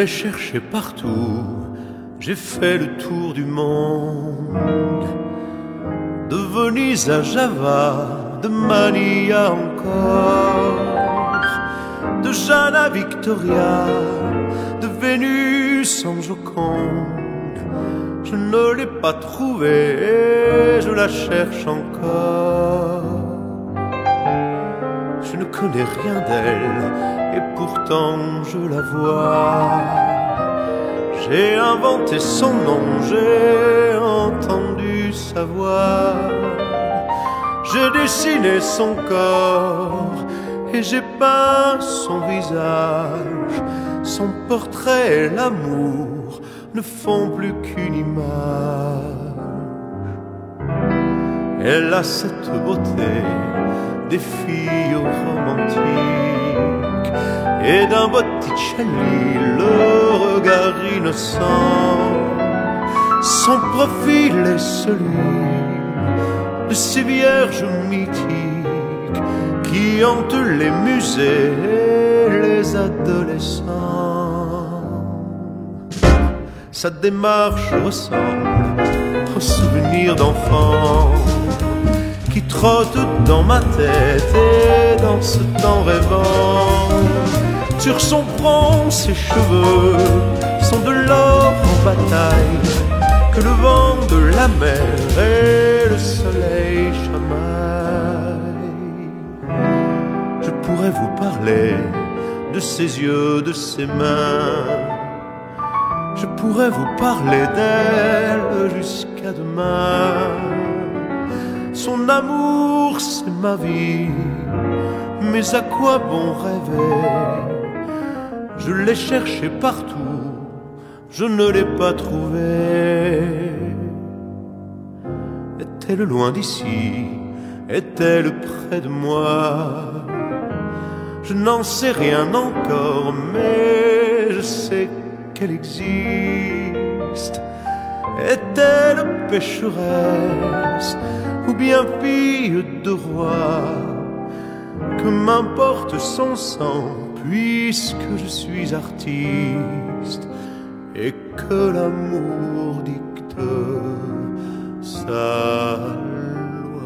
L'ai cherché partout, j'ai fait le tour du monde. De Venise à Java, de Mania encore, de Jeanne à Victoria, de Vénus en Joconde. Je ne l'ai pas trouvée, je la cherche encore. Je ne connais rien d'elle et pourtant je la vois. J'ai inventé son nom, j'ai entendu sa voix. J'ai dessiné son corps et j'ai peint son visage. Son portrait et l'amour ne font plus qu'une image. Elle a cette beauté des filles romantiques et d'un Botticelli le regard innocent. Son profil est celui de ces vierges mythiques qui hantent les musées et les adolescents. Sa démarche ressemble au souvenir d'enfant qui trotte dans ma tête et dans ce temps rêvant. Sur son front, ses cheveux sont de l'or en bataille que le vent de la mer et le soleil chamaillent. Je pourrais vous parler de ses yeux, de ses mains. Je pourrais vous parler d'elle jusqu'à demain. Son amour, c'est ma vie. Mais à quoi bon rêver? Je l'ai cherché partout, je ne l'ai pas trouvée. Est-elle loin d'ici? Est-elle près de moi? Je n'en sais rien encore, mais je sais qu'elle existe. Est-elle pécheresse ou bien fille de roi? Que m'importe son sang, puisque je suis artiste et que l'amour dicte sa loi.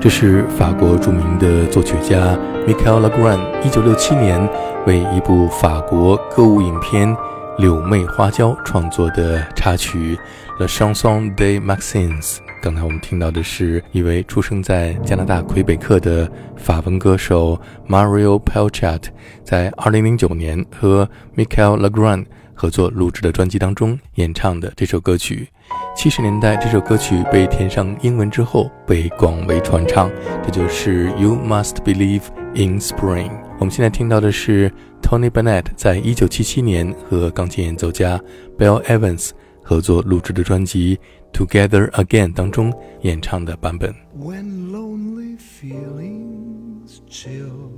这是法国著名的作曲家 Michel Legrand 一九六七年为一部法国歌舞影片《柳妹花椒》创作的插曲《La Chanson des Maxims》。刚才我们听到的是一位出生在加拿大魁北克的法文歌手 Mario Pelchat 在2009年和 Michel Legrand 合作录制的专辑当中演唱的这首歌曲。七十年代，这首歌曲被填上英文之后被广为传唱，这就是 You Must Believe in Spring。我们现在听到的是 Tony Bennett 在一九七七年和钢琴演奏家 Bill Evans 合作录制的专辑《Together Again》当中演唱的版本。 When lonely feelings chill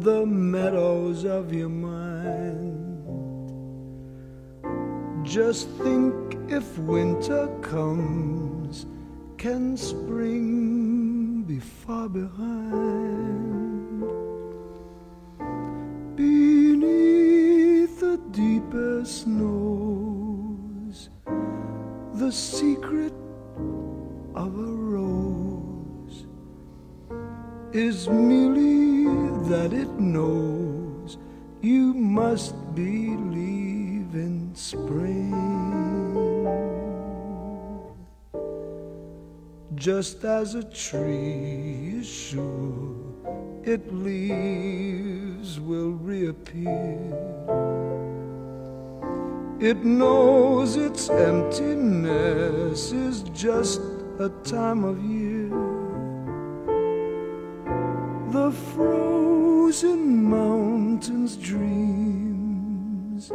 the meadows of your mind, just think if winter comes, can spring be far behind? Beneath the deepest snows, the secret of a rose is merely that it knows you must believe in spring. Just as a tree is sure its leaves will reappear. It knows its emptiness is just a time of year. The frozen mountains dreams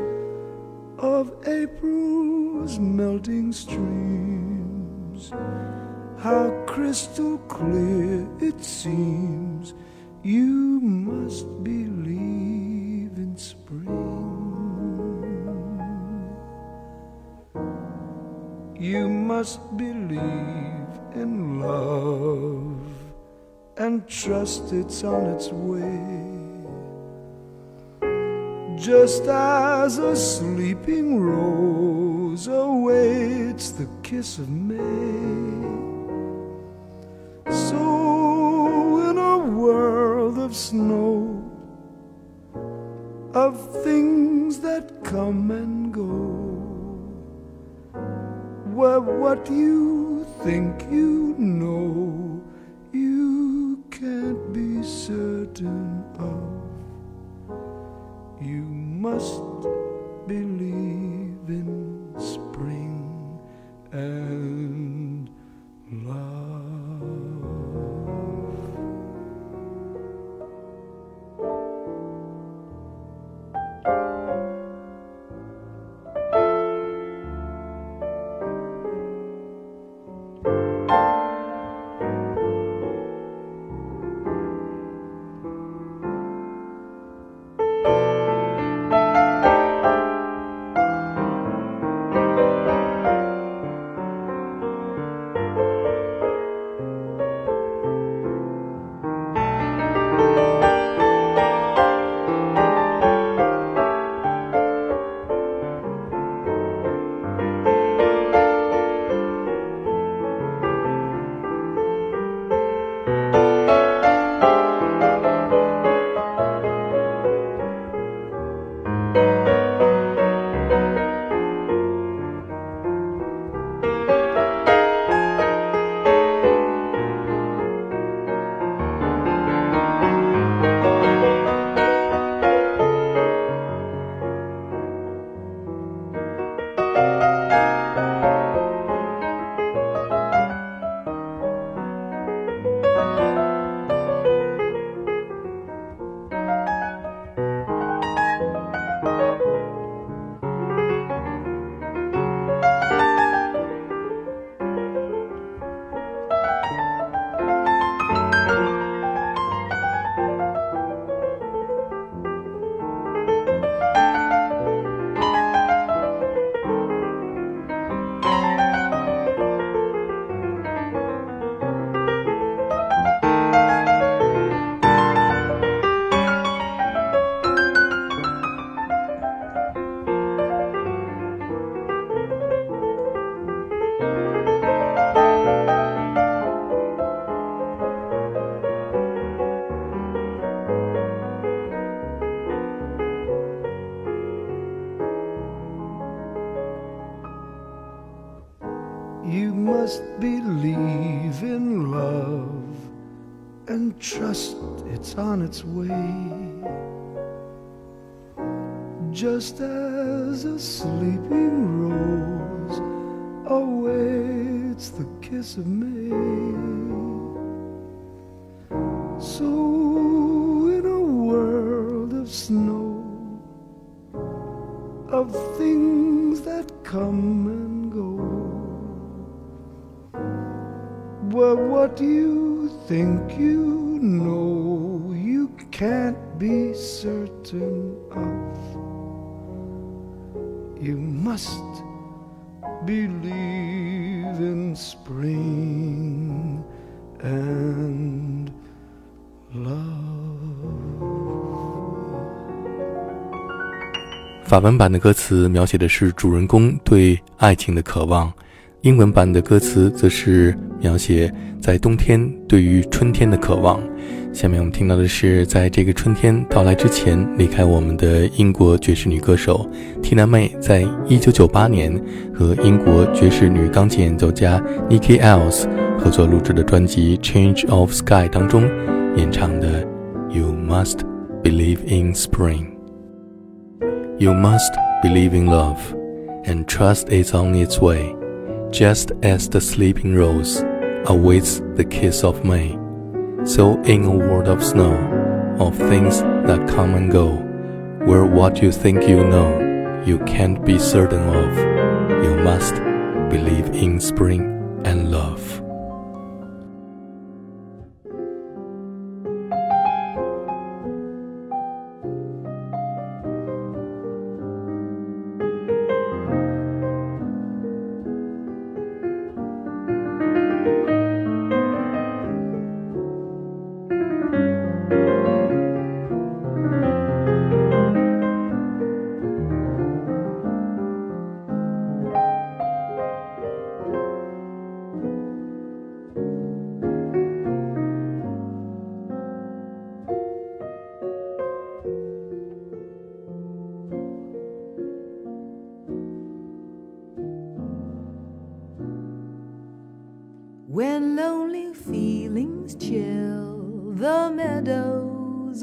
of April's melting streams. How crystal clear it seems. You must believe in love and trust it's on its way. Just as a sleeping rose awaits the kiss of May. So, in a world of snow, of things that come and go, what you think you know, you can't be certain of. You must believe in spring and awaits the kiss of May. So, in a world of snow, of things that come and go, where what you think you know, you can't be certain of. You must believe spring and love. 法文版的歌词描写的是主人公对爱情的渴望，英文版的歌词则是描写在冬天对于春天的渴望。下面我们听到的是，在这个春天到来之前离开我们的英国爵士女歌手 Tina May，在1998年和英国爵士女钢琴演奏家 Nikki Ells 合作录制的专辑《Change of Sky》当中演唱的《You Must Believe in Spring》。You must believe in love and trust is on its way, just as the sleeping rose awaits the kiss of May. So, in a world of snow, of things that come and go, where what you think you know, you can't be certain of, you must believe in spring and love.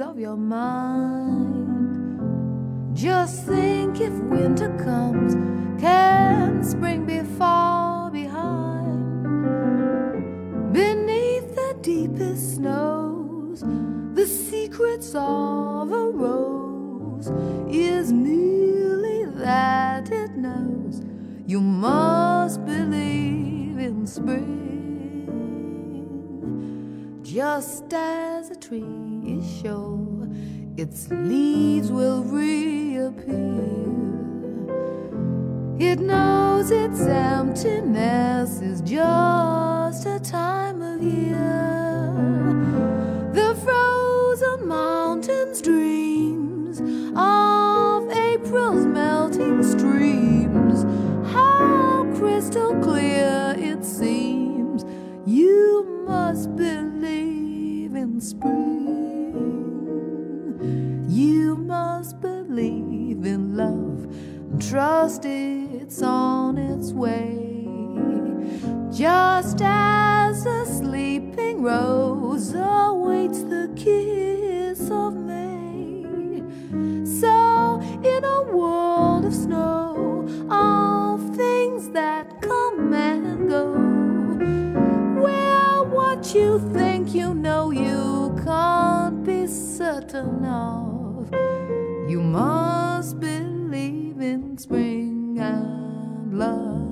Of your mind, just think if winter comes, can spring be far behind? Beneath the deepest snows, the secrets of a rose is merely that it knows you must believe in spring just as a tree sure its leaves will reappear. It knows its emptiness is just a time of year. The frozen mountains dreams of April's melting streams. How crystal clear it seems. You must believe rose awaits the kiss of May. So, in a world of snow, of things that come and go, where what you think you know you can't be certain of, you must believe in spring and love.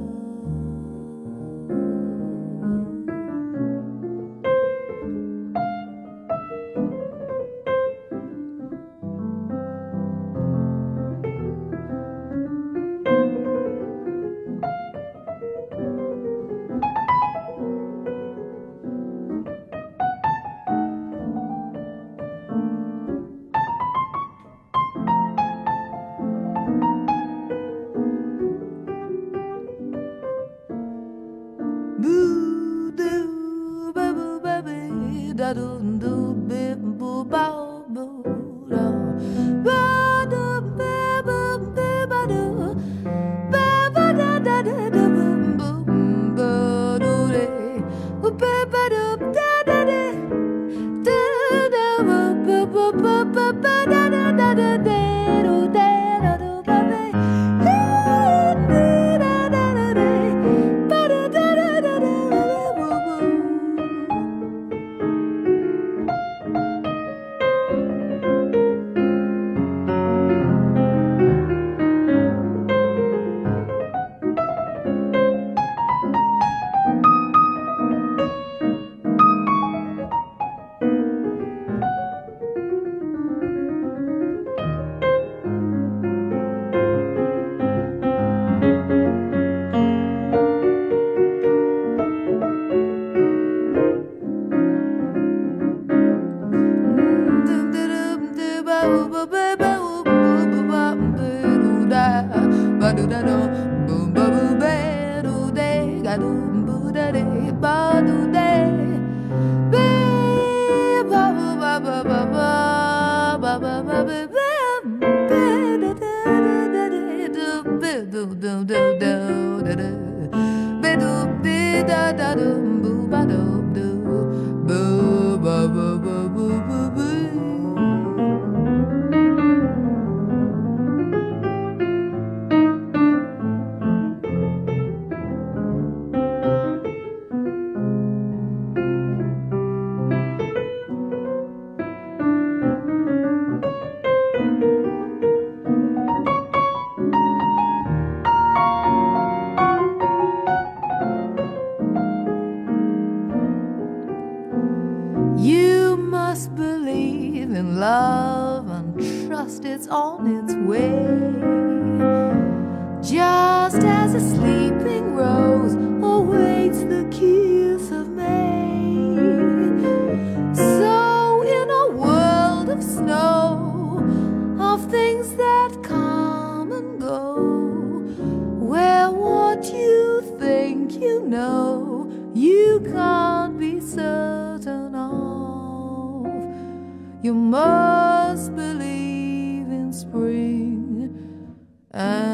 And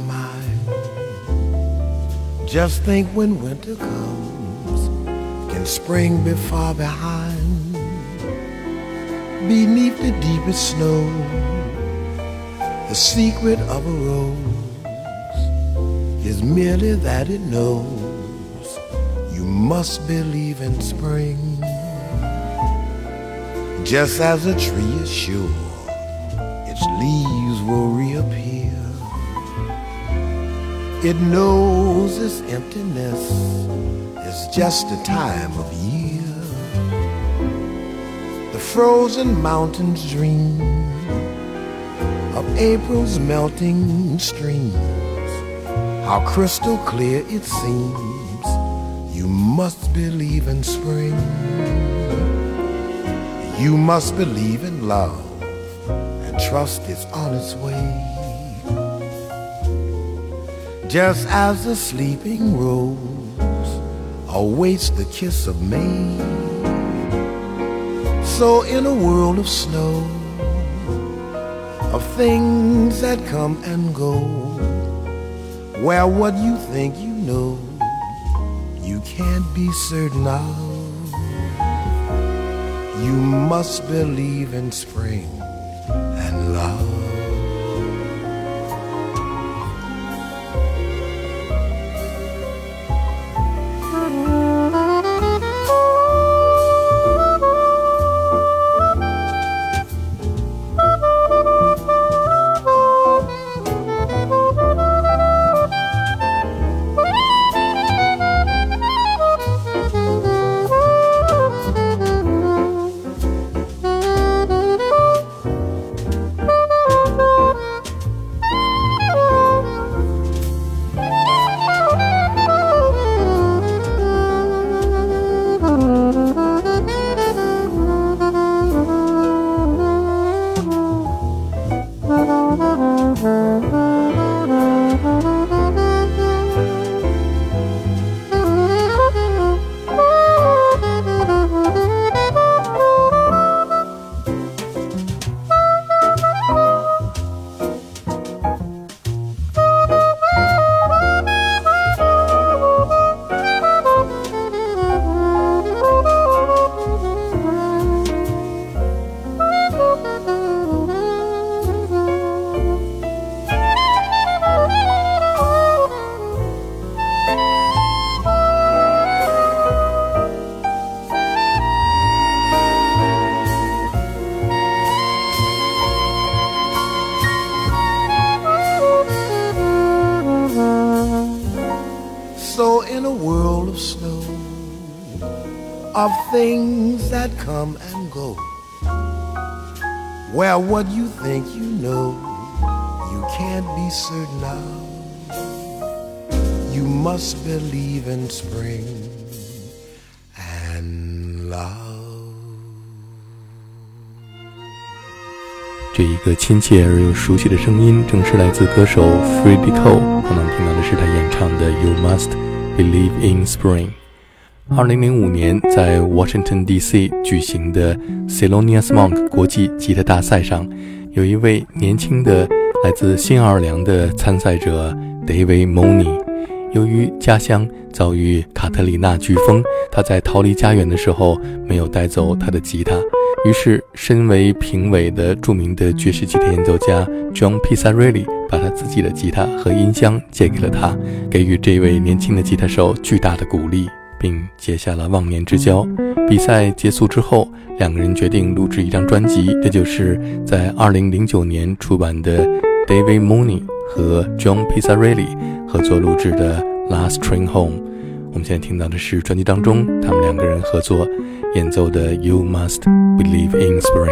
of mind, just think when winter comes, can spring be far behind? Beneath the deepest snow, the secret of a rose is merely that it knows you must believe in spring. Just as a tree is sure its leaves will reappear, it knows its emptiness is just a time of year. The frozen mountains dream of April's melting streams. How crystal clear it seems. You must believe in spring. You must believe in love and trust it's on its way. Just as the sleeping rose awaits the kiss of May. So in a world of snow, of things that come and go, where what you think you know, you can't be certain of. You must believe in spring things that come and go, where what you think you know, you can't be certain of. You must believe in spring and love. 这一个亲切而又熟悉的声音，正是来自歌手 Freddie Cole。刚刚听到的是他演唱的《You Must Believe in Spring》。 二零零五年，在 Washington D.C. 举行的 Celonious Monk 国际吉他大赛上有一位年轻的来自新奥尔良的参赛者 David Moni。由于家乡遭遇卡特里娜飓风，他在逃离家园的时候没有带走他的吉他，于是身为评委的著名的爵士吉他演奏家 John Pisarelli 把他自己的吉他和音箱借给了他，给予这位年轻的吉他手巨大的鼓励，并结下了忘年之交。比赛结束之后，两个人决定录制一张专辑，这就是在2009年出版的 David Mooney 和 John Pisarelli。合作录制的《Last Train Home》，我们现在听到的是专辑当中他们两个人合作演奏的《You Must Believe in Spring》。